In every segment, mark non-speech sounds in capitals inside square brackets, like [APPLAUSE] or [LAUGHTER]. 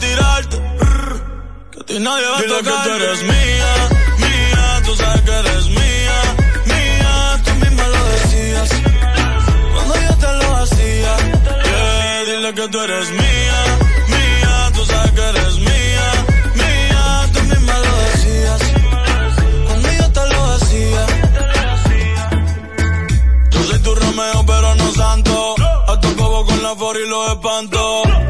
Tirarte. Que a ti nadie va a Dile que tú eres mía, mía. Tú sabes que eres mía, mía. Tú misma lo decías. Cuando yo te lo hacía. Yeah, dile que tú eres mía, mía. Tú sabes que eres mía, mía. Tú misma lo decías. Cuando yo te lo hacía. Yo soy tu Romeo, pero no santo. A tu cobo con la for y los espanto.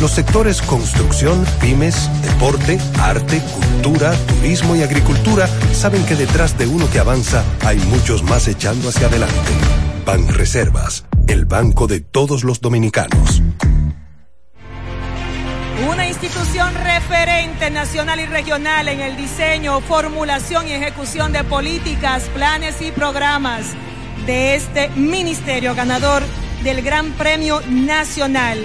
Los sectores construcción, pymes, deporte, arte, cultura, turismo y agricultura saben que detrás de uno que avanza hay muchos más echando hacia adelante. Banreservas, el banco de todos los dominicanos. Una institución referente nacional y regional en el diseño, formulación y ejecución de políticas, planes y programas de este ministerio ganador del Gran Premio Nacional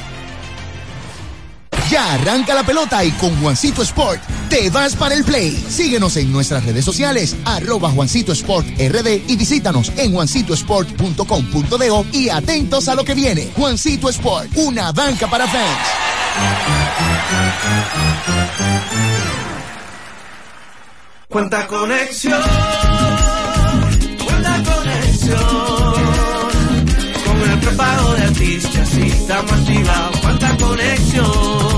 Ya arranca la pelota y con Juancito Sport te vas para el play. Síguenos en nuestras redes sociales, arroba Juancito Sport RD y visítanos en juancitosport.com.de y atentos a lo que viene. Juancito Sport, una banca para fans. Cuánta conexión, cuánta conexión. Con el prepago de artistas y estamos activados. Cuánta conexión.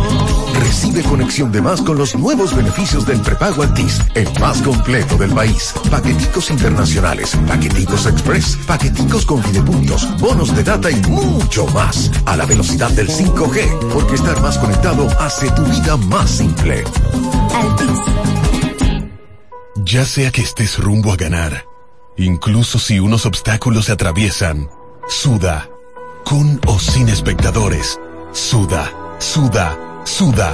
Con conexión de más con los nuevos beneficios del prepago Altis, el más completo del país. Paqueticos internacionales, paqueticos express, paqueticos con videopuntos, bonos de data y mucho más. A la velocidad del 5G, porque estar más conectado hace tu vida más simple. Altis. Ya sea que estés rumbo a ganar, incluso si unos obstáculos se atraviesan, suda, con o sin espectadores, suda, suda, suda,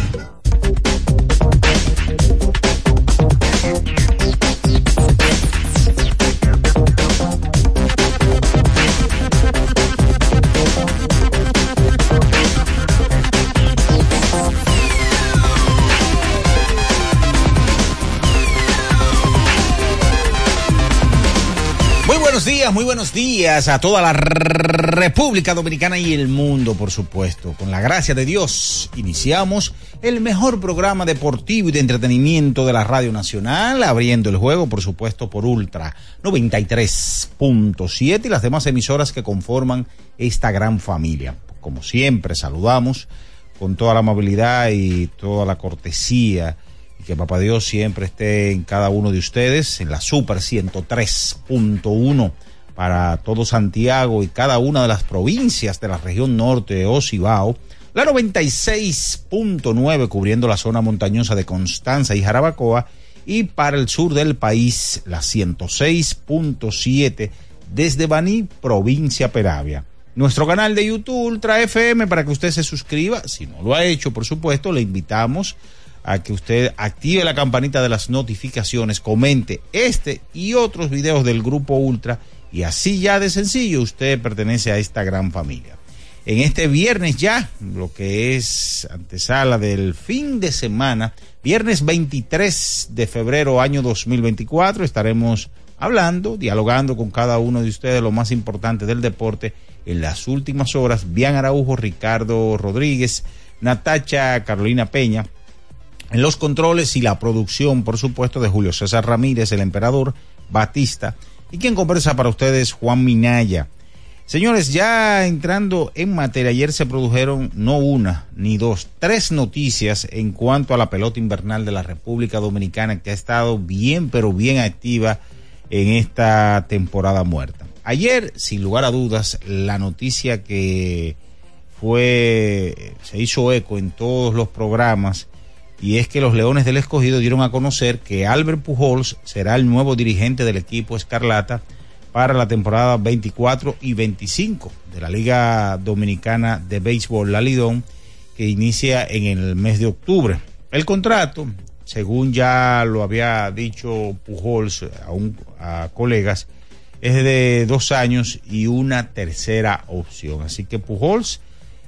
Buenos días, muy buenos días a toda la República Dominicana y el mundo, por supuesto. Con la gracia de Dios, iniciamos el mejor programa deportivo y de entretenimiento de la Radio Nacional, abriendo el juego, por supuesto, por Ultra 93.7 y las demás emisoras que conforman esta gran familia. Como siempre, saludamos con toda la amabilidad y toda la cortesía y que Papá Dios siempre esté en cada uno de ustedes en la Super 103.1 para todo Santiago y cada una de las provincias de la región norte de Ocibao, la 96.9 cubriendo la zona montañosa de Constanza y Jarabacoa y para el sur del país la 106.7 desde Baní, provincia Peravia. Nuestro canal de YouTube Ultra FM para que usted se suscriba, si no lo ha hecho, por supuesto, le invitamos a que usted active la campanita de las notificaciones, comente este y otros videos del Grupo Ultra y así ya de sencillo usted pertenece a esta gran familia. En este viernes ya, lo que es antesala del fin de semana, viernes 23 de febrero año 2024, estaremos hablando, dialogando con cada uno de ustedes lo más importante del deporte en las últimas horas. Bian Araujo, Ricardo Rodríguez, Natacha Carolina Peña, en los controles y la producción, por supuesto, de Julio César Ramírez, el emperador Batista, y quien conversa para ustedes, Juan Minaya. Señores, ya entrando en materia, ayer se produjeron no una ni dos, tres noticias en cuanto a la pelota invernal de la República Dominicana que ha estado bien, pero bien activa en esta temporada muerta. Ayer, sin lugar a dudas, la noticia que fue, se hizo eco en todos los programas y es que los Leones del Escogido dieron a conocer que Albert Pujols será el nuevo dirigente del equipo Escarlata para la temporada 24 y 25 de la Liga Dominicana de Béisbol, la Lidón, que inicia en el mes de octubre. El contrato, según ya lo había dicho Pujols a, a colegas, es de dos años y una tercera opción. Así que Pujols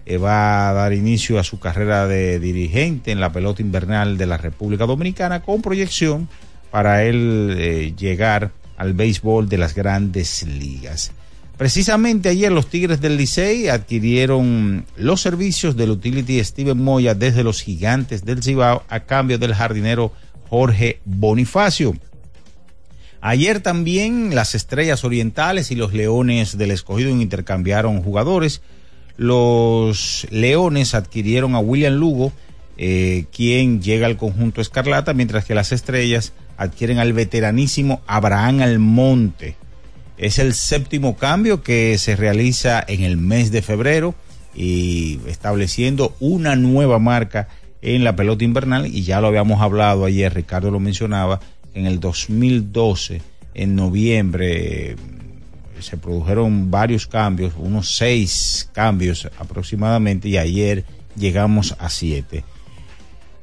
eh, va a dar inicio a su carrera de dirigente en la pelota invernal de la República Dominicana con proyección para él eh, llegar al béisbol de las grandes ligas. Precisamente ayer los Tigres del Licey adquirieron los servicios del utility Steven Moya desde los gigantes del Cibao a cambio del jardinero Jorge Bonifacio. Ayer también las estrellas orientales y los leones del escogido intercambiaron jugadores Los Leones adquirieron a William Lugo, eh, quien llega al conjunto Escarlata, mientras que las Estrellas adquieren al veteranísimo Abraham Almonte. Es el séptimo cambio que se realiza en el mes de febrero y estableciendo una nueva marca en la pelota invernal y ya lo habíamos hablado ayer, Ricardo lo mencionaba, en el 2012, en noviembre, se produjeron varios cambios, unos seis cambios aproximadamente y ayer llegamos a siete.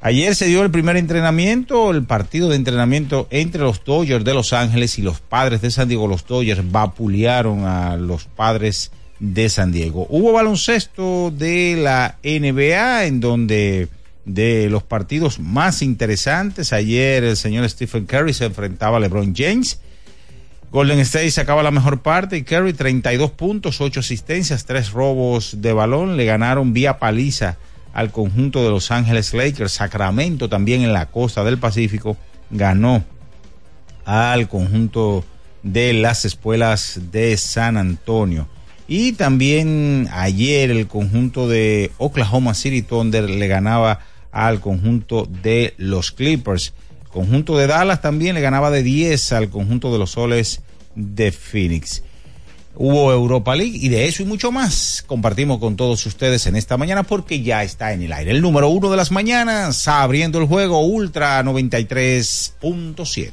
Ayer se dio el primer entrenamiento, el partido de entrenamiento entre los Dodgers de Los Ángeles y los padres de San Diego. Los Dodgers vapulearon a los padres de San Diego. Hubo baloncesto de la NBA en donde de los partidos más interesantes, ayer el señor Stephen Curry se enfrentaba a LeBron James. Golden State sacaba la mejor parte y Curry 32 puntos, 8 asistencias, 3 robos de balón. Le ganaron vía paliza al conjunto de Los Ángeles Lakers. Sacramento también en la costa del Pacífico ganó al conjunto de las escuelas de San Antonio. Y también ayer el conjunto de Oklahoma City Thunder le ganaba al conjunto de los Clippers. Conjunto de Dallas también le ganaba de 10 al conjunto de los soles de Phoenix. Hubo Europa League y de eso y mucho más compartimos con todos ustedes en esta mañana porque ya está en el aire. El número uno de las mañanas, abriendo el juego Ultra 93.7.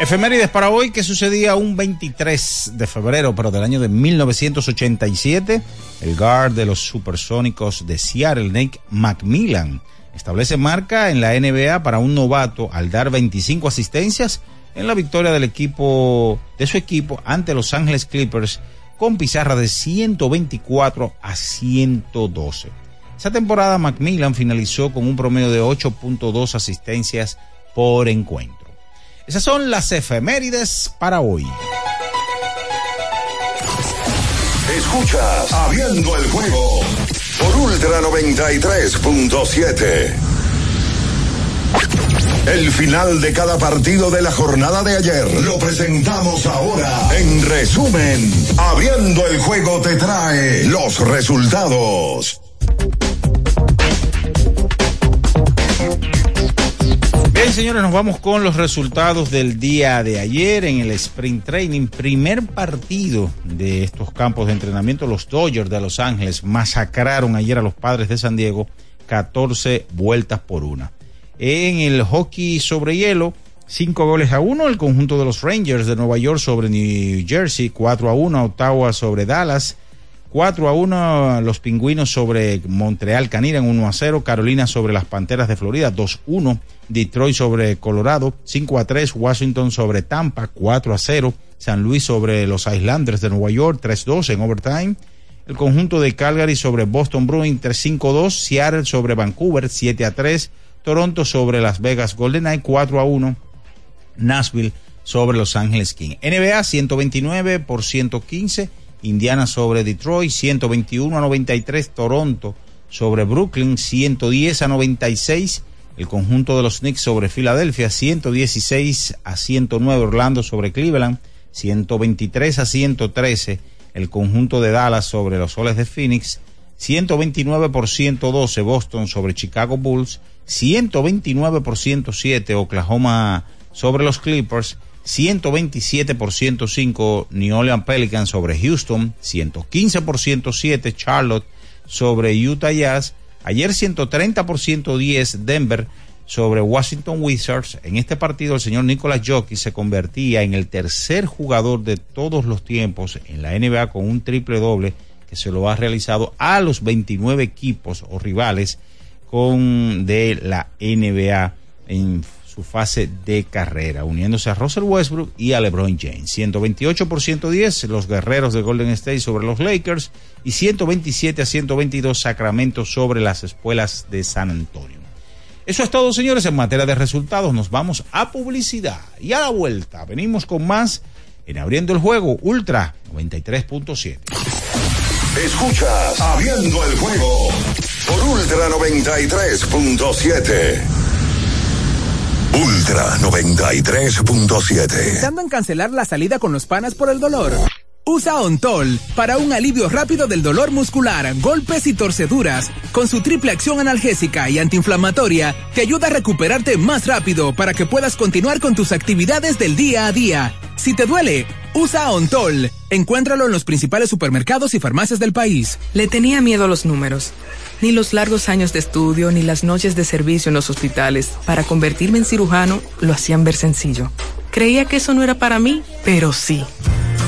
Efemérides para hoy que sucedía un 23 de febrero, pero del año de 1987. El guard de los supersónicos de Seattle, Nick McMillan, establece marca en la NBA para un novato al dar 25 asistencias en la victoria del equipo de su equipo ante Los Ángeles Clippers con pizarra de 124 a 112. Esa temporada Macmillan finalizó con un promedio de 8.2 asistencias por encuentro. Esas son las efemérides para hoy. Escuchas Abriendo el juego por Ultra 93.7. El final de cada partido de la jornada de ayer lo presentamos ahora. En resumen, abriendo el juego te trae los resultados. Bien, señores, nos vamos con los resultados del día de ayer en el Sprint Training. Primer partido de estos campos de entrenamiento. Los Dodgers de Los Ángeles masacraron ayer a los padres de San Diego 14 vueltas por una. En el hockey sobre hielo, cinco goles a uno, el conjunto de los Rangers de Nueva York sobre New Jersey, 4 a 1, Ottawa sobre Dallas, 4 a 1 los pingüinos sobre Montreal Canira 1 a 0, Carolina sobre las Panteras de Florida 2 a 1, Detroit sobre Colorado 5 a 3, Washington sobre Tampa 4 a 0, San Luis sobre los Islanders de Nueva York 3 a 2 en overtime, el conjunto de Calgary sobre Boston Bruins 3 a 5 2, Seattle sobre Vancouver 7 a 3, Toronto sobre Las Vegas Golden Knight 4 a 1. Nashville sobre Los Ángeles King. NBA 129 por 115. Indiana sobre Detroit 121 a 93. Toronto sobre Brooklyn 110 a 96. El conjunto de los Knicks sobre Filadelfia 116 a 109. Orlando sobre Cleveland 123 a 113. El conjunto de Dallas sobre los Soles de Phoenix 129 por 112. Boston sobre Chicago Bulls 129 por 107 Oklahoma sobre los Clippers, 127 por 105 New Orleans Pelicans sobre Houston, 115 por 107 Charlotte sobre Utah Jazz, ayer 130 por 110 Denver sobre Washington Wizards. En este partido el señor Nicolas Jockey se convertía en el tercer jugador de todos los tiempos en la NBA con un triple doble que se lo ha realizado a los 29 equipos o rivales con de la NBA en su fase de carrera, uniéndose a Russell Westbrook y a LeBron James. 128 por 110 los guerreros de Golden State sobre los Lakers y 127 a 122 Sacramento sobre las espuelas de San Antonio. Eso es todo, señores, en materia de resultados. Nos vamos a publicidad y a la vuelta. Venimos con más en Abriendo el Juego Ultra 93.7. Escuchas Abriendo el Juego por Ultra 93.7. Ultra 93.7. Pensando en cancelar la salida con los panas por el dolor. Usa Ontol para un alivio rápido del dolor muscular, golpes y torceduras. Con su triple acción analgésica y antiinflamatoria, te ayuda a recuperarte más rápido para que puedas continuar con tus actividades del día a día. Si te duele, usa Ontol. Encuéntralo en los principales supermercados y farmacias del país. Le tenía miedo a los números. Ni los largos años de estudio, ni las noches de servicio en los hospitales para convertirme en cirujano lo hacían ver sencillo. Creía que eso no era para mí, pero sí.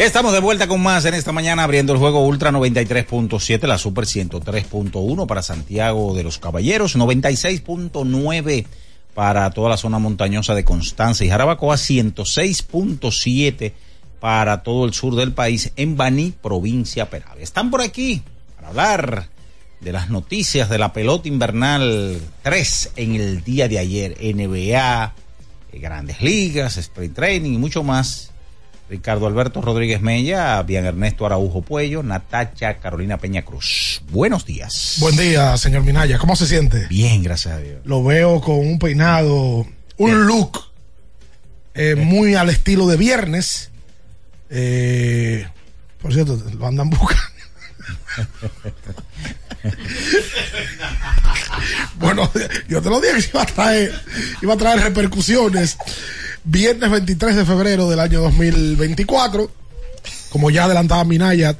Estamos de vuelta con más en esta mañana abriendo el juego Ultra 93.7, la Super 103.1 para Santiago de los Caballeros, 96.9 para toda la zona montañosa de Constanza y Jarabacoa, 106.7 para todo el sur del país en Baní, provincia Peravia. Están por aquí para hablar de las noticias de la pelota invernal 3 en el día de ayer, NBA, eh, grandes ligas, sprint training y mucho más. Ricardo Alberto Rodríguez Mella, Bien Ernesto Araujo Puello, Natacha Carolina Peña Cruz. Buenos días. Buen día, señor Minaya. ¿Cómo se siente? Bien, gracias a Dios. Lo veo con un peinado, un look eh, muy al estilo de viernes. Eh, por cierto, lo andan buscando. [LAUGHS] bueno, yo te lo dije que iba a traer, iba a traer repercusiones. Viernes 23 de febrero del año 2024, como ya adelantaba Minaya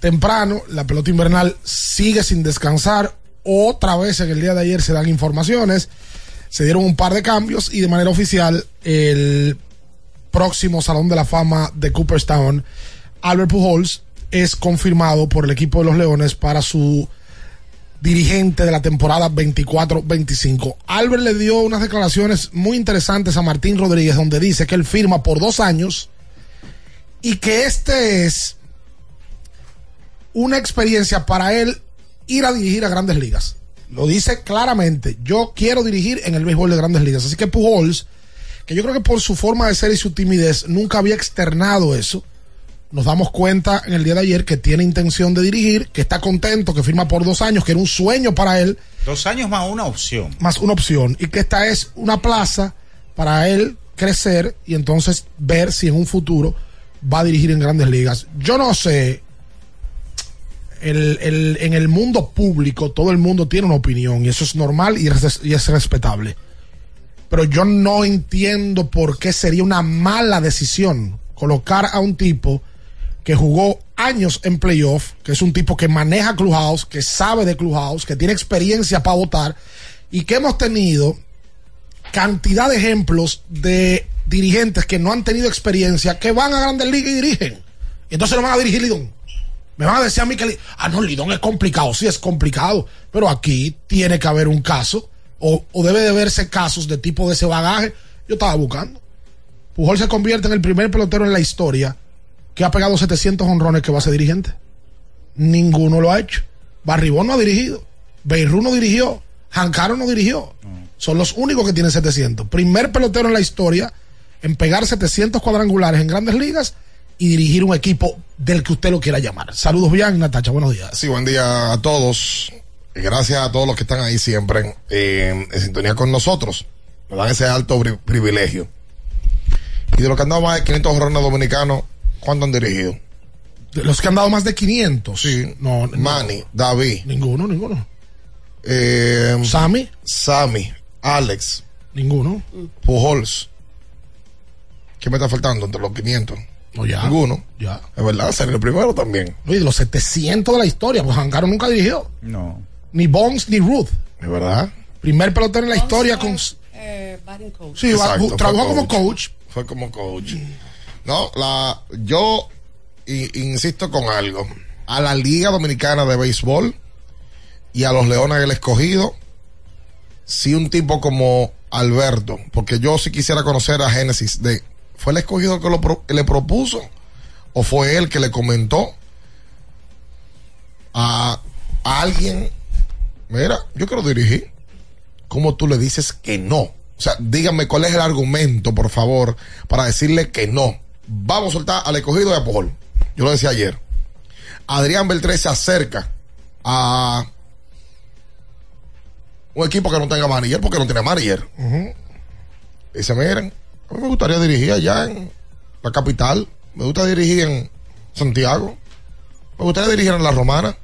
temprano, la pelota invernal sigue sin descansar. Otra vez en el día de ayer se dan informaciones, se dieron un par de cambios y de manera oficial el próximo Salón de la Fama de Cooperstown, Albert Pujols, es confirmado por el equipo de los Leones para su dirigente de la temporada 24-25. Albert le dio unas declaraciones muy interesantes a Martín Rodríguez donde dice que él firma por dos años y que este es una experiencia para él ir a dirigir a grandes ligas. Lo dice claramente, yo quiero dirigir en el béisbol de grandes ligas. Así que Pujols, que yo creo que por su forma de ser y su timidez nunca había externado eso, nos damos cuenta en el día de ayer que tiene intención de dirigir, que está contento, que firma por dos años, que era un sueño para él. Dos años más una opción. Más una opción. Y que esta es una plaza para él crecer y entonces ver si en un futuro va a dirigir en grandes ligas. Yo no sé. El, el, en el mundo público todo el mundo tiene una opinión y eso es normal y es, y es respetable. Pero yo no entiendo por qué sería una mala decisión colocar a un tipo que jugó años en playoff, que es un tipo que maneja Clubhouse, que sabe de Clubhouse, que tiene experiencia para votar y que hemos tenido cantidad de ejemplos de dirigentes que no han tenido experiencia, que van a Grandes Ligas y dirigen. Y entonces no van a dirigir Lidón. Me van a decir a mí que, ah, no, Lidón es complicado, sí es complicado, pero aquí tiene que haber un caso, o, o debe de verse casos de tipo de ese bagaje. Yo estaba buscando. Pujol se convierte en el primer pelotero en la historia que ha pegado 700 honrones que va a ser dirigente. Ninguno lo ha hecho. Barribón no ha dirigido. Beirú no dirigió. Jancaro no dirigió. Son los únicos que tienen 700. Primer pelotero en la historia en pegar 700 cuadrangulares en grandes ligas y dirigir un equipo del que usted lo quiera llamar. Saludos bien, Natacha. Buenos días. Sí, buen día a todos. Gracias a todos los que están ahí siempre eh, en sintonía con nosotros. Nos dan ese alto privilegio. Y de los que han dado más de 500 honrones dominicanos, ¿cuánto han dirigido? De los que han dado más de 500. Sí. No, Manny, David. Ninguno, ninguno. Eh, Sammy. Sammy. Alex. Ninguno. Pujols. ¿Qué me está faltando entre los 500? No, ya. Ninguno. Ya. Es verdad, ser el primero también. Oye, de los 700 de la historia, pues Jancaro nunca dirigió. No. Ni Bones ni Ruth. Es verdad. Primer pelotero en la historia con. Eh, coach. Sí, Exacto, trabajó como coach. Fue como coach. No, la, yo insisto con algo. A la Liga Dominicana de Béisbol y a los Leones del Escogido, si un tipo como Alberto, porque yo sí quisiera conocer a Génesis de, ¿fue el escogido que lo le propuso? ¿O fue él que le comentó a, a alguien, mira, yo quiero dirigir? ¿Cómo tú le dices que no? O sea, díganme cuál es el argumento, por favor, para decirle que no. Vamos a soltar al escogido de Apol. Yo lo decía ayer. Adrián Beltré se acerca a un equipo que no tenga manager porque no tiene manager. Dice, miren, a mí me gustaría dirigir allá en la capital. Me gusta dirigir en Santiago. Me gustaría dirigir en La Romana.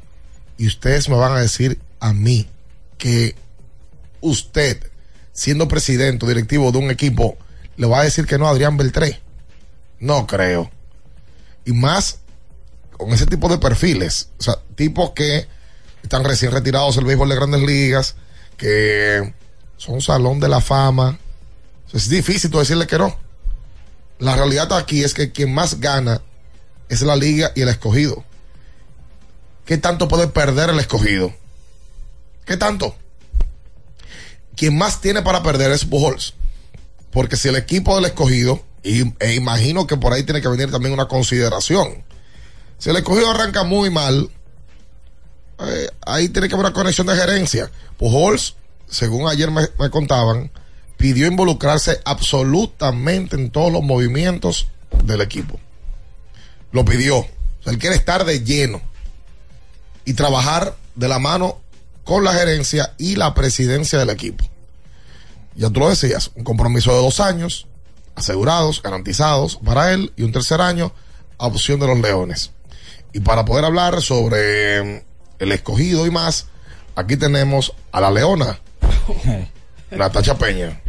Y ustedes me van a decir a mí que usted, siendo presidente o directivo de un equipo, le va a decir que no a Adrián Beltré. No creo. Y más con ese tipo de perfiles. O sea, tipos que están recién retirados del béisbol de grandes ligas, que son salón de la fama. Es difícil tú decirle que no. La realidad aquí es que quien más gana es la liga y el escogido. ¿Qué tanto puede perder el escogido? ¿Qué tanto? Quien más tiene para perder es Pujols. Porque si el equipo del escogido Y, e imagino que por ahí tiene que venir también una consideración. Si el escogido arranca muy mal, eh, ahí tiene que haber una conexión de gerencia. Pujols, según ayer me, me contaban, pidió involucrarse absolutamente en todos los movimientos del equipo. Lo pidió. Él quiere estar de lleno y trabajar de la mano con la gerencia y la presidencia del equipo. Ya tú lo decías, un compromiso de dos años, asegurados, garantizados para él, y un tercer año a opción de los Leones. Y para poder hablar sobre mm, el escogido y más, aquí tenemos a la Leona, [LAUGHS] Natacha Peña.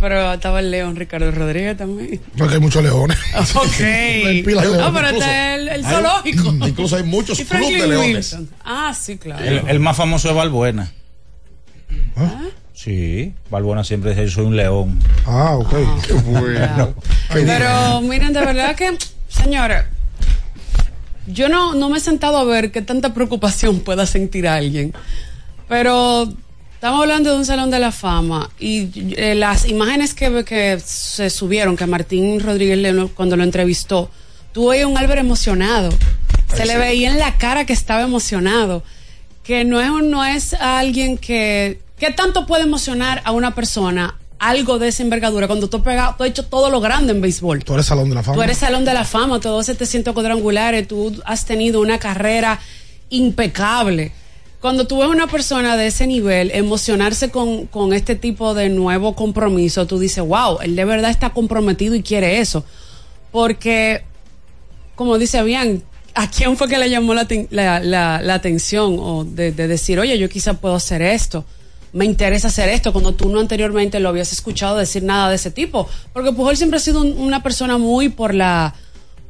Pero estaba el León Ricardo Rodríguez también. Porque hay muchos leones. [LAUGHS] Ok. [LAUGHS] Hay No, leones. pero está el, el hay- zoológico. Incluso hay muchos Y clubes de leones. Wilson. Ah, sí, claro. El, el más famoso es Balbuena. Sí, Balbuena siempre dice, yo soy un león. Ah, ok. [LAUGHS] Qué bueno. Pero miren, de verdad que, señores, yo no, no me he sentado a ver qué tanta preocupación pueda sentir alguien. Pero estamos hablando de un salón de la fama y eh, las imágenes que, que se subieron, que Martín Rodríguez León, cuando lo entrevistó, tuvo ahí un Álvaro emocionado. Se le veía en la cara que estaba emocionado. Que no es, un- no es alguien que... ¿Qué tanto puede emocionar a una persona algo de esa envergadura cuando tú, has pegado, tú has hecho todo lo grande en béisbol? Tú eres Salón de la Fama. Tú eres Salón de la Fama, todos 700 cuadrangulares, tú has tenido una carrera impecable. Cuando tú ves una persona de ese nivel emocionarse con, con este tipo de nuevo compromiso, tú dices, wow, él de verdad está comprometido y quiere eso. Porque, como dice bien, ¿a quién fue que le llamó la, ten- la- la- la atención? O de, de decir, oye, yo quizá puedo hacer esto. Me interesa hacer esto cuando tú no anteriormente lo habías escuchado decir nada de ese tipo. Porque Pujol siempre ha sido un- una persona muy por la,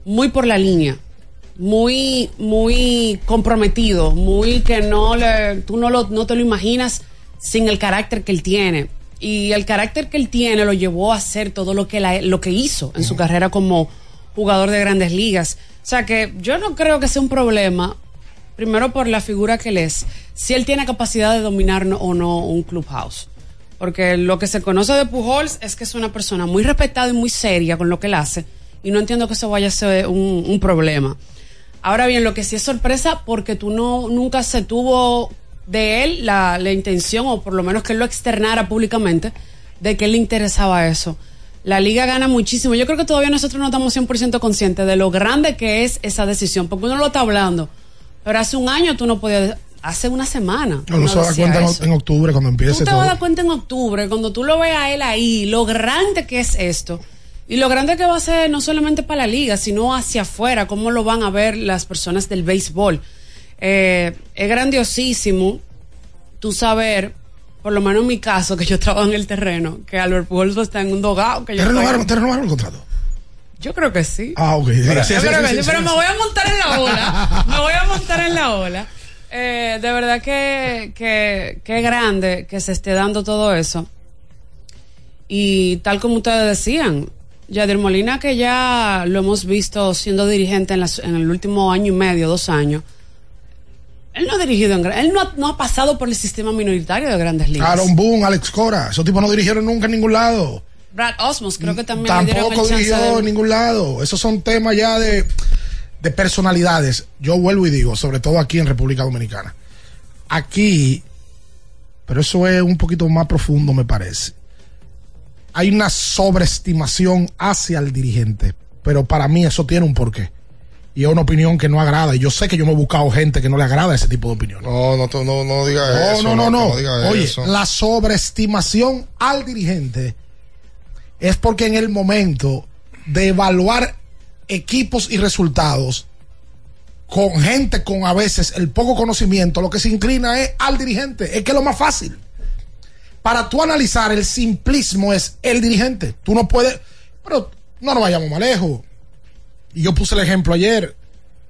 muy por la línea muy, muy comprometido, muy que no le, tú no, lo, no te lo imaginas sin el carácter que él tiene. Y el carácter que él tiene lo llevó a hacer todo lo que, la- lo que hizo en su carrera como jugador de grandes ligas. O sea que yo no creo que sea un problema, primero por la figura que él es, si él tiene capacidad de dominar o no un clubhouse. Porque lo que se conoce de Pujols es que es una persona muy respetada y muy seria con lo que él hace. Y no entiendo que eso vaya a ser un, problema. Ahora bien, lo que sí es sorpresa porque tú no nunca se tuvo de él la, la intención, o por lo menos que él lo externara públicamente, de que él le interesaba eso. La liga gana muchísimo. Yo creo que todavía nosotros no estamos 100% conscientes de lo grande que es esa decisión, porque uno lo está hablando. Pero hace un año tú no podías, hace una semana. No, uno se da cuenta en, eso. en octubre cuando empiece Tú te todo. vas a dar cuenta en octubre, cuando tú lo veas a él ahí, lo grande que es esto. Y lo grande que va a ser no solamente para la liga, sino hacia afuera, cómo lo van a ver las personas del béisbol. Eh, es grandiosísimo tú saber, por lo menos en mi caso, que yo [LAUGHS] trabajo en el terreno, que Albert Pujols está en un dogado. Que yo ¿Te renovaron, estoy- ¿Te renovaron el contrato? Yo creo que sí. Ah, ok. Yo sí, sí, creo que sí, sí, sí, pero sí, me sí. voy a montar en la [LAUGHS] ola. Me voy a montar en la ola. Eh, de verdad que, que, que grande que se esté dando todo eso. Y tal como ustedes decían, Yadir Molina, que ya lo hemos visto siendo dirigente en, las- en el último año y medio, dos años, él no ha dirigido en él no ha, no ha pasado por el sistema minoritario de grandes ligas. Aaron Boone, Alex Cora. Esos tipos no dirigieron nunca en ningún lado. Brad Osmos, creo que también Tampoco dirigió de- en ningún lado. Esos son temas ya de, de personalidades. Yo vuelvo y digo, sobre todo aquí en República Dominicana. Aquí, pero eso es un poquito más profundo, me parece. Hay una sobreestimación hacia el dirigente, pero para mí eso tiene un porqué. Y es una opinión que no agrada. Y yo sé que yo me he buscado gente que no le agrada ese tipo de opiniones. No, no, no, no digas No, eso. no, no, no. digas Oye, eso. la sobreestimación al dirigente es porque en el momento de evaluar equipos y resultados con gente con a veces el poco conocimiento, lo que se inclina es al dirigente. Es que es lo más fácil. Para tú analizar el simplismo es el dirigente. Tú no puedes, pero no nos vayamos más lejos. Y yo puse el ejemplo ayer.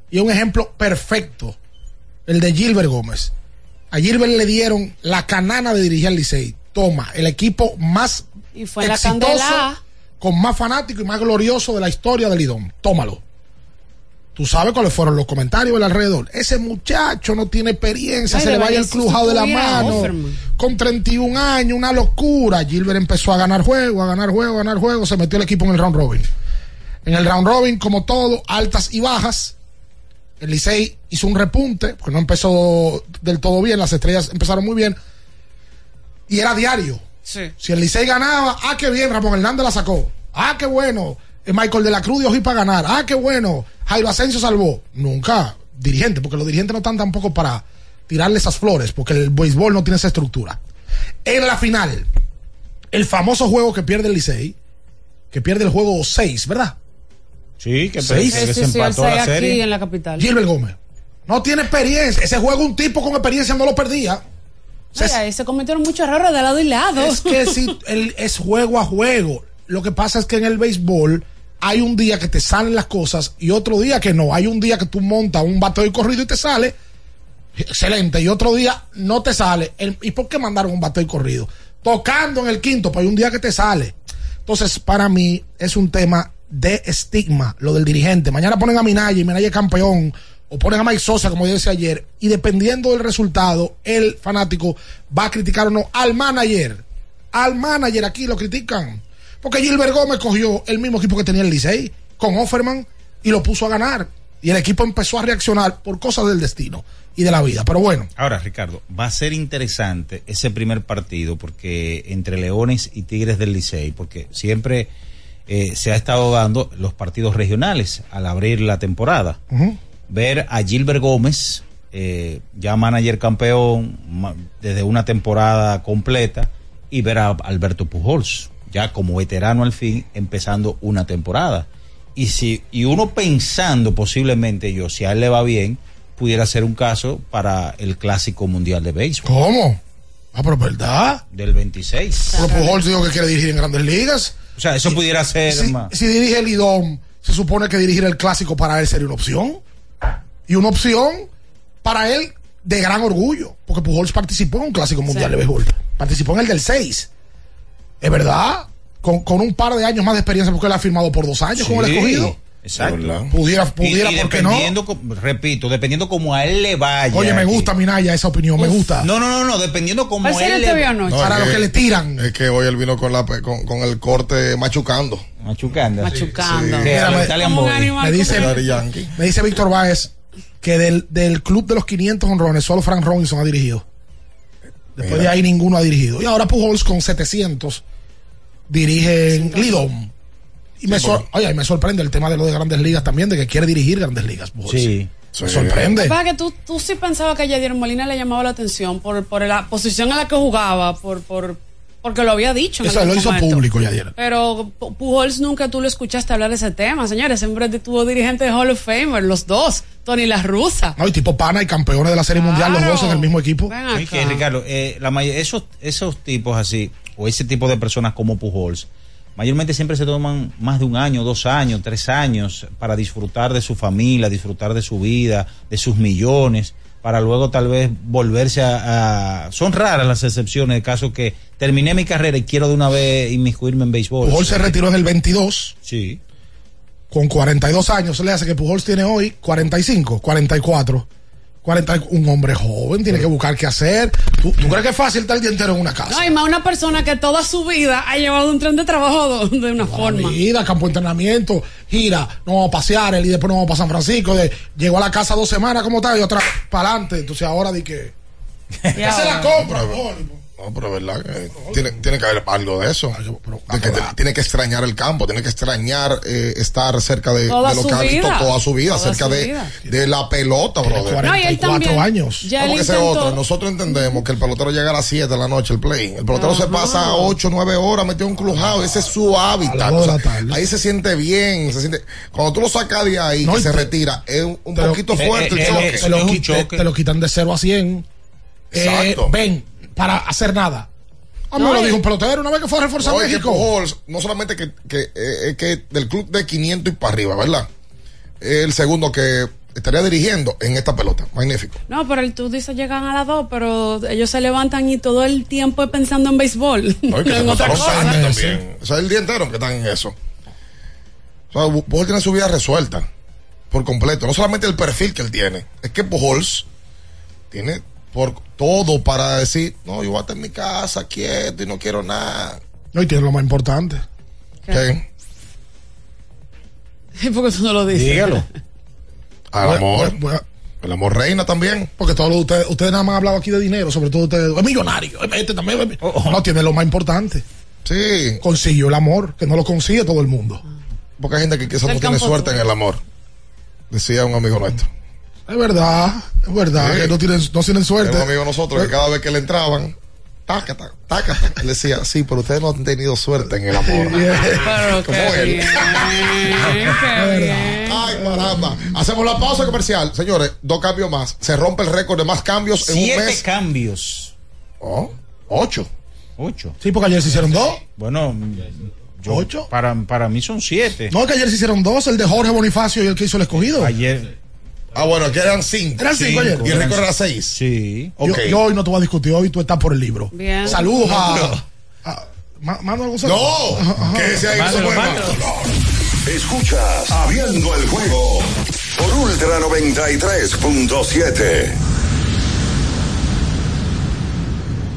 Y un ejemplo perfecto. El de Gilbert Gómez. A Gilbert le dieron la canana de dirigir al Licey. Toma, el equipo más Y fue la candela. con más fanático y más glorioso de la historia del Lidón. Tómalo. Tú sabes cuáles fueron los comentarios del alrededor. Ese muchacho no tiene experiencia, Ay, se le vaya el crujado de la mano. Offerman. Con 31 años, una locura. Gilbert empezó a ganar juego, a ganar juego, a ganar juego. Se metió el equipo en el round robin. En el round robin, como todo, altas y bajas. El Licey hizo un repunte, porque no empezó del todo bien. Las estrellas empezaron muy bien. Y era diario. Sí. Si el Licey ganaba, ah, qué bien, Ramón Hernández la sacó. Ah, qué bueno. Eh, Michael de la Cruz dio hoy para ganar. Ah, qué bueno. Jairo Asensio salvó. Nunca dirigente, porque los dirigentes no están tampoco para tirarle esas flores, porque el béisbol no tiene esa estructura. En la final, el famoso juego que pierde el Licey, que pierde el juego 6, ¿verdad? Sí, que, Seis. que Sí, se sí, sí, el empató la aquí serie. en la capital. Gilbert Gómez. No tiene experiencia. Ese juego un tipo con experiencia no lo perdía. O sea, se cometieron muchos errores de lado y lado. Es que [LAUGHS] si el, es juego a juego. Lo que pasa es que en el béisbol hay un día que te salen las cosas y otro día que no. Hay un día que tú montas un bateo y corrido y te sale. Excelente. Y otro día no te sale. El- ¿Y por qué mandaron un bateo y corrido? Tocando en el quinto, pues hay un día que te sale. Entonces, para mí es un tema de estigma, lo del dirigente. Mañana ponen a Minaya y Minaya es campeón. O ponen a Mike Sosa, como yo decía ayer. Y dependiendo del resultado, el fanático va a criticar o no al manager. Al manager aquí lo critican. Porque Gilbert Gómez cogió el mismo equipo que tenía el Licey, con Offerman, y lo puso a ganar. Y el equipo empezó a reaccionar por cosas del destino y de la vida. Pero bueno, Ahora, Ricardo, va a ser interesante ese primer partido porque entre Leones y Tigres del Licey, porque siempre eh, se ha estado dando los partidos regionales al abrir la temporada. Ver a Gilbert Gómez, eh, ya manager campeón desde una temporada completa, y ver a Alberto Pujols, ya como veterano al fin, empezando una temporada. Y si y uno pensando posiblemente yo, si a él le va bien, pudiera ser un caso para el clásico mundial de béisbol. ¿Cómo? Ah, pero verdad. Del 26. Pero Pujols dijo que quiere dirigir en grandes ligas. O sea, eso pudiera ser Si, más. si dirige el IDOM, se supone que dirigir el clásico para él sería una opción. Y una opción para él de gran orgullo. Porque Pujols participó en un clásico mundial de béisbol. Participó en el del 6. Es verdad. Con, con un par de años más de experiencia, porque él ha firmado por dos años con el Sí, escogido. Exacto. Pudiera, pudiera, y, y ¿por qué no? dependiendo, co- repito, dependiendo como a él le vaya. Oye, me gusta, Minaya, esa opinión, me gusta. No, no, no, no, dependiendo como ¿Cuál sería él le anoche? Para los que le tiran. Es que hoy él vino con, la, con, con el corte machucando. Machucando. Machucando. Sí, a me- Como un Boy. animal Me dice, me dice Víctor Báez que del, del club de los 500 honrones, solo Frank Robinson ha dirigido. Después de ahí ninguno ha dirigido. Y ahora Pujols con 700 dirige en Lidom. Y me, sor- oye, y me sorprende el tema de lo de grandes ligas también, de que quiere dirigir grandes ligas. Pujols. Sí. Me sorprende. Para que tú, tú sí pensabas que a Yadier Molina le llamaba la atención por, por la posición en la que jugaba, por, por, porque lo había dicho. en Eso algún lo hizo momento. público ya ayer. Pero Pu- Pujols nunca tú lo escuchaste hablar de ese tema, señores. Siempre tuvo dirigente de Hall of Famer, los dos, Tony La Russa. No, y tipo pana y campeones de la Serie Mundial, los dos en el mismo equipo. Que, acá. Ricardo, eh, la esos, esos tipos así, o ese tipo de personas como Pujols, mayormente siempre se toman más de un año, dos años, tres años para disfrutar de su familia, disfrutar de su vida, de sus millones, para luego tal vez volverse a... a- son raras las excepciones de caso que terminé mi carrera y quiero de una vez inmiscuirme en béisbol. Pujols se retiró en el 22 Sí. con 42 años. Le hace que Pujols tiene hoy 45, 44. 40, un hombre joven tiene que buscar qué hacer. ¿Tú, tú crees que es fácil estar el día entero en una casa? No, y más una persona que toda su vida ha llevado un tren de trabajo [LAUGHS] de una forma. Vida, campo de entrenamiento, gira, nos vamos a pasear, él y después nos vamos para San Francisco. De, llegó a la casa dos semanas, ¿cómo está? Y otra para adelante. Entonces ahora di que. [LAUGHS] Ya, es la compra, amor. No, pero es verdad que tiene, tiene que haber algo de eso. De que te- tiene que extrañar el campo, tiene que extrañar eh, estar cerca de, Toda de lo su que ha visto vida. toda su vida, Toda cerca su de, vida. de la pelota. No, él 44 también. años. Ya Como él que esa es intentó- otra. Nosotros entendemos que el pelotero llega a las 7 de la noche el play. El pelotero se pasa 8, 9 horas metido en un clubhouse. Ese es su hábitat. O sea, ahí se siente bien. Se siente... Cuando tú lo sacas de ahí, No, que se te- retira, es un, poquito eh, fuerte eh, el eh, choque. te, te- lo quitan de 0 a 100. Eh, Exacto. ven, para hacer nada. A mí No, me lo dijo un pelotero una vez que fue a reforzar No, es que México. Pujols, no solamente que, que, eh, que del club de 500 y para arriba, ¿verdad? Es el segundo que estaría dirigiendo en esta pelota. Magnífico. No, pero el- tú dices llegan a las dos, pero ellos se levantan y todo el tiempo pensando en béisbol. [LAUGHS] No, y que en otra pasaron cosa. años también. O sea, el día entero que están en eso. O sea, Pujols tiene su vida resuelta. por completo. No solamente el perfil que él tiene, es que Pujols tiene por todo para decir, no, yo voy a estar en mi casa quieto y no quiero nada. No, y tiene lo más importante. ¿Qué? [LAUGHS] ¿Por qué tú no lo dices? Dígalo. [LAUGHS] Al Bueno, amor. bueno. El amor reina también. Porque todos los- ustedes, ustedes nada más han hablado aquí de dinero, sobre todo ustedes. Es millonario, este también. es mi- No, tiene lo más importante. Sí. Consiguió el amor, que no lo consigue todo el mundo. Porque hay gente que quizás no tiene suerte en el amor. Decía un amigo nuestro. Es verdad, es verdad, Sí. que no tienen, no tienen suerte. Era un amigo nosotros que cada vez que le entraban, taca, taca, taca, taca, él decía, sí, pero ustedes no han tenido suerte en el amor. [LAUGHS] Pero Como qué él. bien, qué bien. Ay, caramba. Hacemos la pausa comercial. Señores, dos cambios más. Se rompe el récord de más cambios en un Siete mes. cambios. Oh, ocho. Ocho. Sí, porque ayer se hicieron dos. Bueno, yo, ¿Ocho? Para, para mí son siete. No, que ayer se hicieron dos, el de Jorge Bonifacio y el que hizo el escogido. Ayer. Ah, bueno, aquí eran cinco. Eran cinco ayer. Y el récord era seis. Sí. Yo, Ok. yo hoy no te voy a discutir, hoy tú estás por el libro. Bien. Saludos a. a Ma- Mano González. No, que ese ahí. Escuchas Abriendo el juego por Ultra 93.7.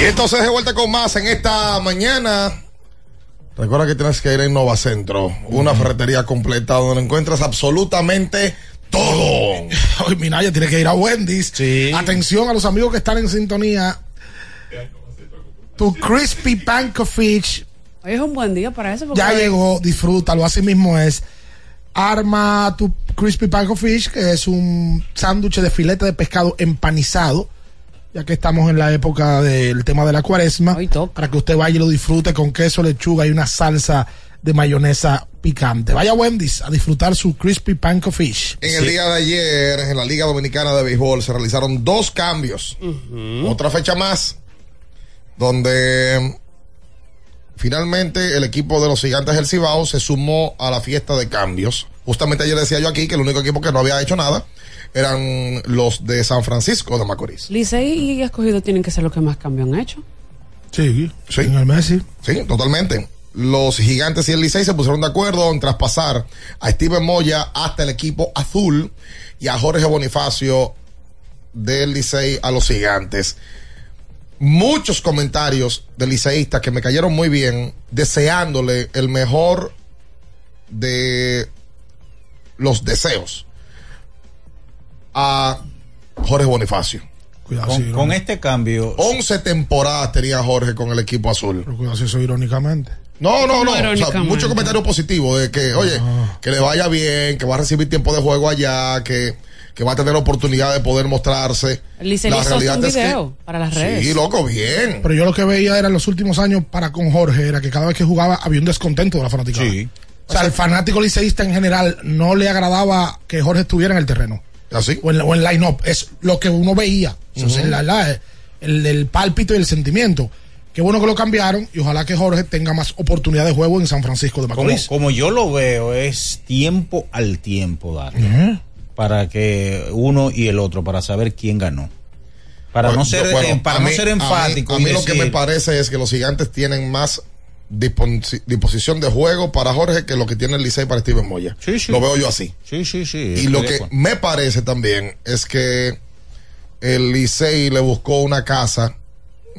Y entonces de vuelta con más en esta mañana. Recuerda que tienes que ir en Nova Centro, una ferretería completa donde encuentras absolutamente todo. [LAUGHS] Hoy Minaya tiene que ir a Wendy's. Atención a los amigos que están en sintonía. Tu crispy panko fish Hoy es un buen día para eso. ya llegó, disfrútalo. Así mismo es. Arma tu crispy panko fish, que es un sándwich de filete de pescado empanizado. Ya que estamos en la época del tema de la cuaresma. Para que usted vaya y lo disfrute con queso, lechuga y una salsa de mayonesa picante. Vaya Wendy's a disfrutar su crispy panko fish. En el día de ayer, en la Liga Dominicana de Béisbol, se realizaron dos cambios. Otra fecha más, donde finalmente el equipo de los gigantes del Cibao se sumó a la fiesta de cambios. Justamente ayer decía yo aquí que el único equipo que no había hecho nada eran los de San Francisco de Macorís. Licey y Escogido tienen que ser los que más cambio han hecho. Sí, sí. En el Messi. Sí, totalmente. Los gigantes y el Licey se pusieron de acuerdo en traspasar a Steven Moya hasta el equipo azul y a Jorge Bonifacio del Licey a los gigantes. Muchos comentarios de liceístas que me cayeron muy bien, deseándole el mejor de los deseos a Jorge Bonifacio. Con, con este cambio. 11 temporadas tenía Jorge con el equipo azul. Pero cuidado si eso irónicamente. No, no, no. ¿Cómo O sea, irónicamente? mucho comentario positivo de que, oye, que le vaya bien, que va a recibir tiempo de juego allá, que, que va a tener oportunidad de poder mostrarse. La hizo hasta un realidad es que- video para las redes. Sí, loco, bien. Pero yo lo que veía era en los últimos años para con Jorge era que cada vez que jugaba había un descontento de la fanática. O sea, al fanático liceísta en general no le agradaba que Jorge estuviera en el terreno. ¿Así? O en, o en line-up. Es lo que uno veía. O sea, la- la- el, el pálpito y el sentimiento. Qué bueno que lo cambiaron y ojalá que Jorge tenga más oportunidad de juego en San Francisco de Como, Macorís. como yo lo veo, es tiempo al tiempo darle. Para que uno y el otro, para saber quién ganó. Para no ser, Bueno, eh, para no mí- ser a mí- enfático. A mí, lo que me parece es que los gigantes tienen más disposición de juego para Jorge que lo que tiene el Licey para Steven Moya. Lo veo yo así. Sí, sí, sí. Y lo que acuerdo. me parece también es que el Licey le buscó una casa,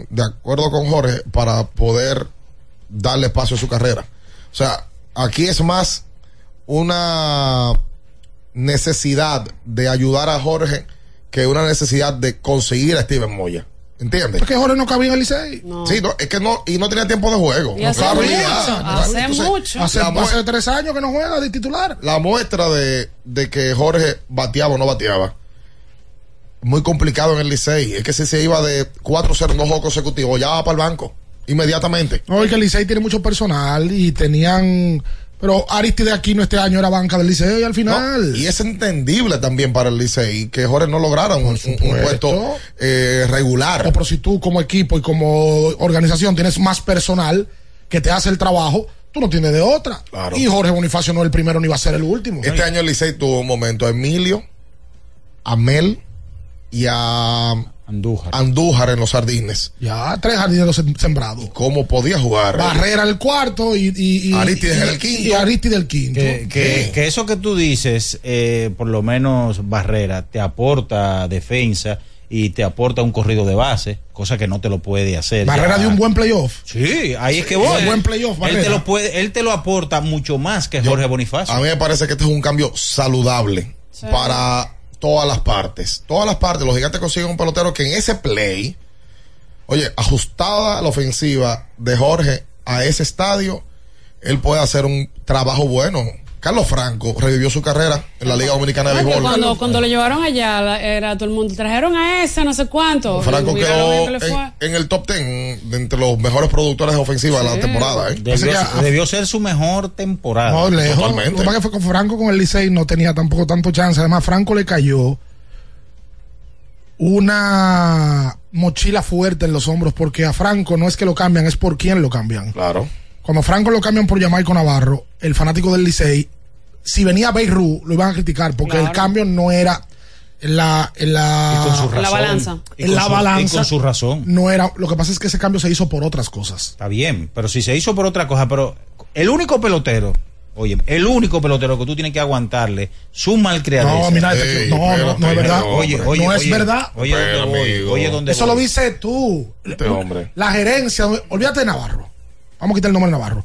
de acuerdo con Jorge, para poder darle espacio a su carrera. O sea, aquí es más una necesidad de ayudar a Jorge que una necesidad de conseguir a Steven Moya. ¿Entiendes? Porque Jorge no cabía en el Licey. Sí, no, es que no, y no tenía tiempo de juego. Y no hace cabía. mucho, hace Entonces, mucho. Hace, tres años que no juega de titular. la muestra de, de que Jorge bateaba o no bateaba. Muy complicado en el Licey. Es que si se iba de 4-0 en dos juegos consecutivos, ya va para el banco. Inmediatamente. No, y que el Licey tiene mucho personal y tenían. Pero Aristide Aquino este año era banca del Licey al final. No, y es entendible también para el Licey que Jorge no lograra un, puesto eh, regular. No, pero si tú como equipo y como organización tienes más personal que te hace el trabajo, tú no tienes de otra. Claro. Y Jorge Bonifacio no es el primero ni va a ser el último. Este año el Licey tuvo un momento a Emilio, a Mel y a Andújar, en los jardines. Ya, tres jardineros sem- sembrados. ¿Cómo podía jugar? Barrera el cuarto y, y, y Aristides el quinto. Y Aristides el quinto. Que, que- que eso que tú dices, eh, por lo menos Barrera, te aporta defensa y te aporta un corrido de base, cosa que no te lo puede hacer. Barrera de un buen playoff. Sí, ahí es que voy. un buen playoff, él te lo puede, él te lo aporta mucho más que Jorge Bonifacio. A mí me parece que este es un cambio saludable para todas las partes. Todas las partes, los gigantes consiguen un pelotero que en ese play, oye, ajustada la ofensiva de Jorge a ese estadio, él puede hacer un trabajo bueno. Carlos Franco revivió su carrera en la Liga Dominicana de que Béisbol. cuando, cuando lo llevaron allá, era todo el mundo, trajeron a ese, no sé cuánto. Franco lo quedó que en, en el top 10 de entre los mejores productores de ofensiva de la temporada. ¿eh? Debió, debió ser su mejor temporada. No, lejos. Lo que pasa es que fue con Franco con el Licey no tenía tampoco tanto chance. Además, Franco le cayó una mochila fuerte en los hombros porque a Franco no es que lo cambian, es por quién lo cambian. Claro. Cuando Franco lo cambian por Jamaico Navarro, el fanático del Licey, si venía Beirut, lo iban a criticar porque el cambio no era en la, en la, Y con su En la balanza. Y En con la su- balanza. y con su razón. No era, lo que pasa es que ese cambio se hizo por otras cosas. Está bien, pero si se hizo por otra cosa, pero el único pelotero, oye, el único pelotero que tú tienes que aguantarle su malcriadeza. No, mira, este- no, no, no es verdad. Oye, oye, no es oye, verdad. Oye, ¿dónde voy? Oye, ¿dónde Eso lo dices tú. Este hombre. La gerencia, olvídate de Navarro. Vamos a quitar el nombre de Navarro.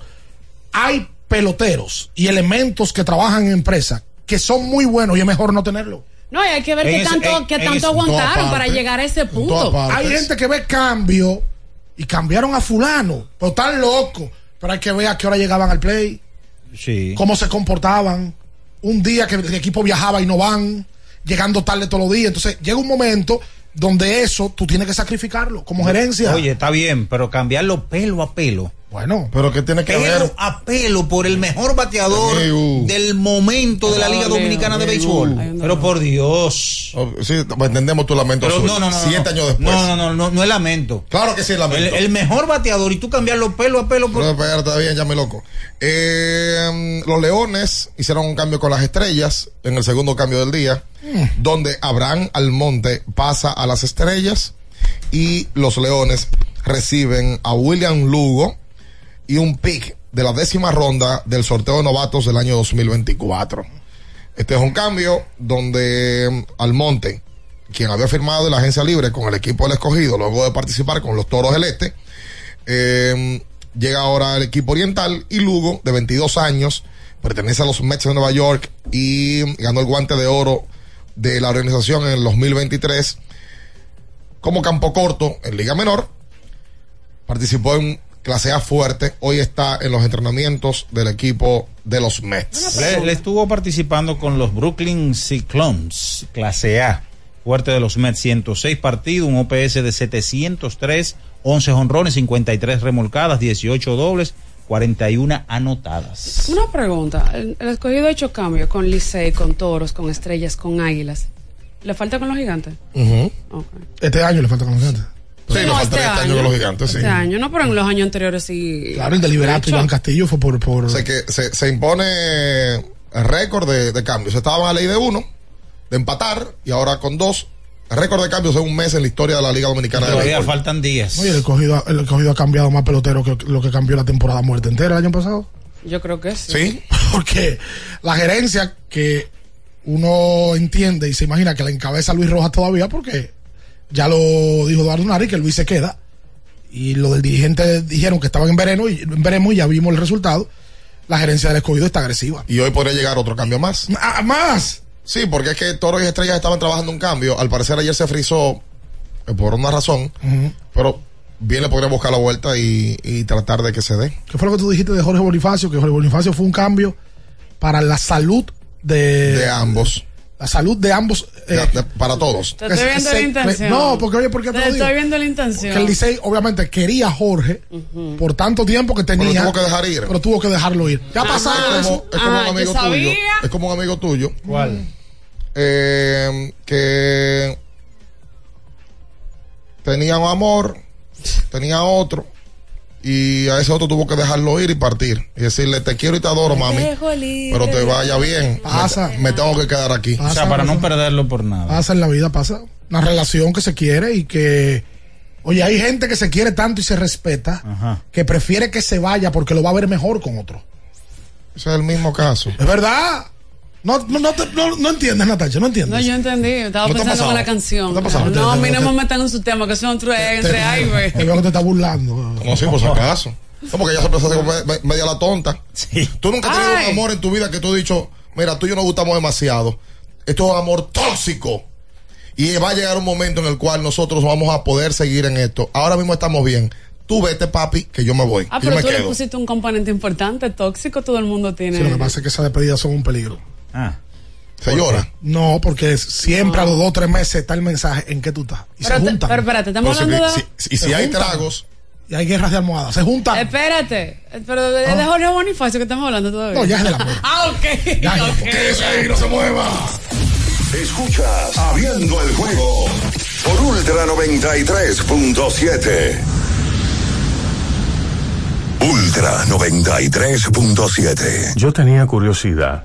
Hay peloteros y elementos que trabajan en empresas que son muy buenos y es mejor no tenerlo. No, y hay que ver qué tanto, en- tanto ese- aguantaron para llegar a ese punto. Hay gente que ve cambio y cambiaron a fulano, pero están locos. Pero hay que ver a qué hora llegaban al play, Sí. cómo se comportaban. Un día que el equipo viajaba y no van, llegando tarde todos los días. Entonces llega un momento donde eso tú tienes que sacrificarlo como gerencia. Oye, está bien, pero cambiarlo pelo a pelo. Bueno, pero que tiene que pelo ver? a pelo por el mejor bateador del momento de la Liga Amigo, Dominicana de. Béisbol. Pero por Dios. Sí, entendemos tu lamento. Pero no, no, no. Siete no. años después. No, no, no, no, no es lamento. Claro que sí es lamento. El, el mejor bateador y tú cambiarlo pelo a pelo por. No, espérate, todavía ya me loco. Eh, los Leones hicieron un cambio con las estrellas en el segundo cambio del día, donde Abraham Almonte pasa a las estrellas y los Leones reciben a William Lugo y un pick de la décima ronda del sorteo de novatos del año 2024. Este es un cambio donde mm, Almonte, quien había firmado en la agencia libre con el equipo del escogido luego de participar con los Toros del Este, eh, llega ahora al equipo oriental y Lugo, de 22 años, pertenece a los Mets de Nueva York y ganó el guante de oro de la organización en el 2023 como campo corto en Liga Menor. Participó en clase A fuerte. Hoy está en los entrenamientos del equipo de los Mets. Le, le estuvo participando con los Brooklyn Cyclones, clase A. Fuerte de los Mets, 106 partidos, un OPS de 703, 11 honrones, 53 remolcadas, 18 dobles, 41 anotadas. Una pregunta. El, el escogido ha hecho cambios con Licey, con Toros, con Estrellas, con Águilas. ¿Le falta con los Gigantes? Este año le falta con los gigantes. Sí, le falta este año con los gigantes, sí. Este año, no, pero en los años anteriores sí. Claro, el deliberato. Iván Castillo fue por. por... O sea que se, se impone récord de, de cambios. Estaban a ley de uno, de empatar, y ahora con dos. Récord de cambios en un mes en la historia de la Liga Dominicana de Todavía faltan días. Oye, el escogido, el escogido ha cambiado más pelotero que lo que cambió la temporada muerta entera el año pasado. Yo creo que sí. Sí. [LAUGHS] Porque la gerencia que uno entiende y se imagina que la encabeza Luis Rojas todavía, porque ya lo dijo Eduardo Nari, que Luis se queda. Y lo del dirigente dijeron que estaban en verano y en veremos y ya vimos el resultado. La gerencia del escogido está agresiva. Y hoy podría llegar otro cambio más. Ah, más. Sí, porque es que Toro y Estrellas estaban trabajando un cambio. Al parecer ayer se frizó eh, por una razón, pero bien le podría buscar la vuelta y, y tratar de que se dé. ¿Qué fue lo que tú dijiste de Jorge Bonifacio? Que Jorge Bonifacio fue un cambio para la salud de, De ambos. La salud de ambos. eh, De- de- para todos. Te estoy viendo la intención. No, porque oye, ¿por qué te Te lo digo? estoy viendo la intención. Que el Licey obviamente quería a Jorge por tanto tiempo que tenía. Pero tuvo que dejar ir. Pero tuvo que dejarlo ir. Ya ha pasado Es como, eso. es como Ah, un yo amigo tuyo. Es como un amigo tuyo. ¿Cuál? eh, que tenía un amor, tenía otro, y a ese otro tuvo que dejarlo ir y partir. Y decirle, te quiero y te adoro, mami. Pero te vaya bien. Pasa. Me, me tengo que quedar aquí. Pasa, O sea, para no perderlo por nada. Pasa en la vida, pasa. Una relación que se quiere y que. Oye, hay gente que se quiere tanto y se respeta Ajá. que prefiere que se vaya porque lo va a ver mejor con otro. Ese es el mismo caso. Es verdad. No, no, no, te- no, no entiendes, Natacha, no entiendes. No, yo entendí. Estaba ¿No te ha pensando en la canción. ¿No pasado? A mí no me metan en su tema, que son entre, entre güey. te veo que te está burlando. No, sí, por si acaso. No, porque ella siempre se hace me- me- media la tonta. Tú nunca has tenido Ay. un amor en tu vida que tú has dicho, mira, tú y yo nos gustamos demasiado. Esto es un amor tóxico. Y va a llegar un momento en el cual nosotros vamos a poder seguir en esto. Ahora mismo estamos bien. Tú vete, papi, que yo me voy. Ah, yo pero me tú le quedo. pusiste un componente importante, tóxico, todo el mundo tiene. Sí, lo que pasa es que esas despedidas son un peligro. Ah. Se llora. No, porque es- siempre a los dos o tres meses está el mensaje en que tú estás. Y Pero se te- juntan. pero espérate, estamos Pero si- hablando de. si- y si hay juntan. tragos, Y hay guerras de almohadas. Se juntan. Espérate, pero de, de Jorge Bonifacio que estamos hablando todavía. No, ya es del amor. Ah, ok. Ya, ya, ok. quédese ahí, no se mueva. Escuchas Abriendo el juego por Ultra 93.7. Ultra 93.7. Yo tenía curiosidad.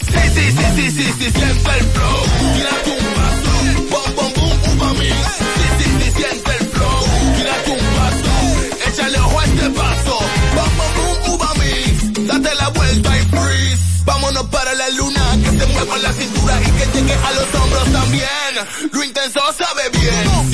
Sí, sí, sí, sí, sí, sí, siente el flow. Tírate un paso. Bom, bom, boom, uva mix. Sí, sí, sí, siente el flow. Tírate un paso. Échale ojo a este paso. Bom, bom, boom, uva mix. Date la vuelta y freeze. Vámonos para la luna. Que se mueva la cintura y que llegue a los hombros también. Lo intenso sabe bien.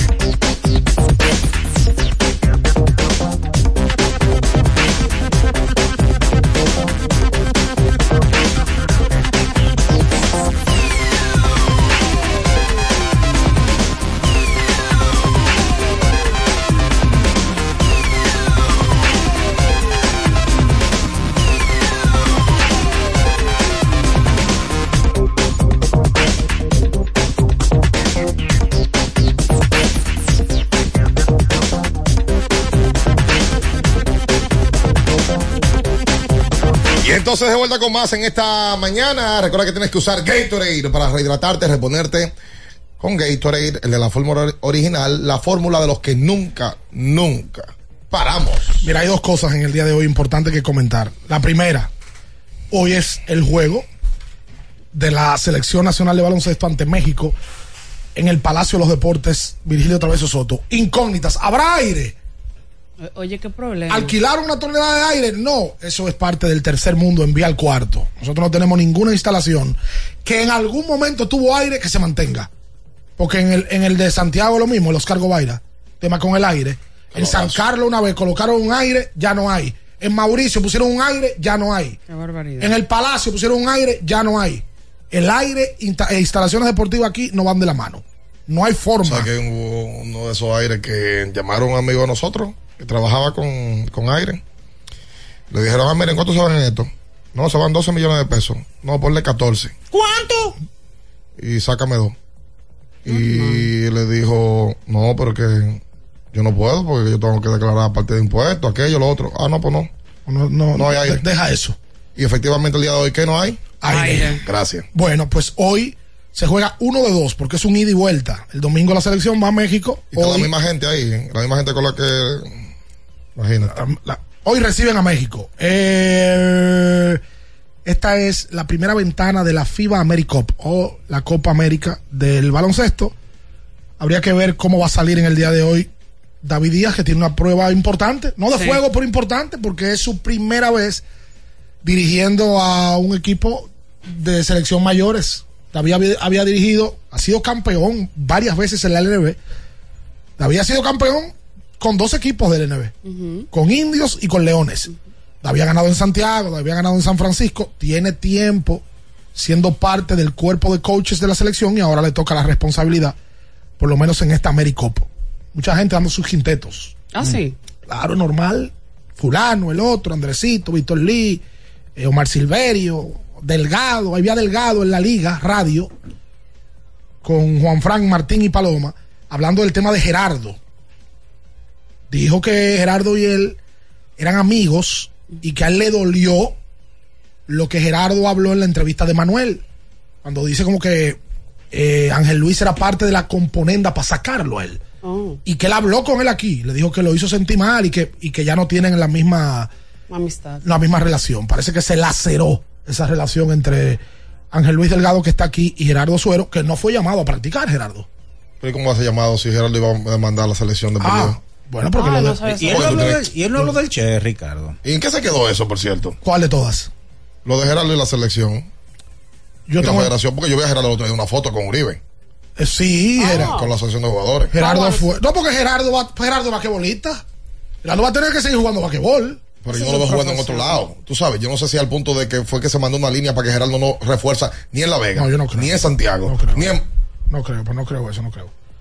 entonces de vuelta con más en esta mañana. Recuerda que tienes que usar Gatorade para rehidratarte, reponerte con Gatorade, el de la fórmula original, la fórmula de los que nunca, nunca paramos. Mira, hay dos cosas en el día de hoy importantes que comentar. La primera, hoy es el juego de la Selección Nacional de Baloncesto ante México en el Palacio de los Deportes, Virgilio Traveso Soto. Incógnitas, ¿habrá aire? Oye, qué problema. ¿Alquilar una tonelada de aire? No, eso es parte del tercer mundo, envía al cuarto. Nosotros no tenemos ninguna instalación que en algún momento tuvo aire que se mantenga. Porque en el, en el de Santiago lo mismo, el Oscar Gobaira, tema con el aire. En San Carlos una vez colocaron un aire, ya no hay. En Mauricio pusieron un aire, ya no hay. Qué barbaridad. En el Palacio pusieron un aire, ya no hay. El aire e instalaciones deportivas aquí no van de la mano. No hay forma. O sea que hubo uno de esos aires que llamaron a un amigo de nosotros que trabajaba con, con aire. Le dijeron, ah, miren, ¿cuánto se van en esto? No, se van 12 millones de pesos. No, ponle 14. ¿Cuánto? Y sácame dos. Y le dijo, no, pero que yo no puedo porque yo tengo que declarar parte de impuestos, aquello, lo otro. Ah, no, pues no. No, no, No hay aire. de- Deja eso. Y efectivamente el día de hoy, ¿qué no hay? Aire. Gracias. Bueno, pues hoy se juega uno de dos porque es un ida y vuelta. El domingo la selección va a México. Y está la Hoy, misma gente ahí, la misma gente con la que... Imagínate. la- hoy reciben a México. Eh, esta es la primera ventana de la FIBA AmeriCup o la Copa América del baloncesto. Habría que ver cómo va a salir en el día de hoy David Díaz, que tiene una prueba importante, no de Sí. fuego, pero importante, porque es su primera vez dirigiendo a un equipo de selección mayores. Había, había dirigido, ha sido campeón varias veces en la LNB. David ha sido campeón con dos equipos del LNB, con indios y con leones. David ha ganado en Santiago, David ha ganado en San Francisco, tiene tiempo siendo parte del cuerpo de coaches de la selección y ahora le toca la responsabilidad, por lo menos en esta AmeriCup. Mucha gente dando sus quintetos. Ah, sí. Claro, normal. Fulano, el otro, Andresito, Víctor Lee, eh, Omar Silverio, Delgado, había Delgado en la liga, radio, con Juan Frank Martín y Paloma, hablando del tema de Gerardo. Dijo que Gerardo y él eran amigos y que a él le dolió lo que Gerardo habló en la entrevista de Manuel, cuando dice como que eh, Ángel Luis era parte de la componenda para sacarlo a él Oh, y que él habló con él aquí, le dijo que lo hizo sentir mal y que, y que ya no tienen la misma, amistad. la misma relación. Parece que se laceró esa relación entre Ángel Luis Delgado que está aquí y Gerardo Suero, que no fue llamado a practicar, Gerardo. Pero ¿y ¿Cómo hace llamado si Gerardo iba a demandar a la selección de Ah, bueno, porque Ah, lo de- Y él, no habló del, y él no habló del Che, Ricardo. ¿Y en qué se quedó eso, por cierto? ¿Cuál de todas? Lo de Gerardo y la selección. Yo y la tengo- federación, porque yo vi a Gerardo el otro día una foto con Uribe. Eh, sí, Gerardo. Con la asociación de jugadores. Gerardo fue. No, porque Gerardo va, Gerardo es basquetbolista. Gerardo va a tener que seguir jugando basquetbol. Pero yo no lo veo jugando en otro lado. Tú sabes, yo no sé si al punto de que fue que se mandó una línea para que Gerardo no refuerza ni en La Vega, No, yo no creo. ni en Santiago, ni en... No creo, pues no creo eso, no creo.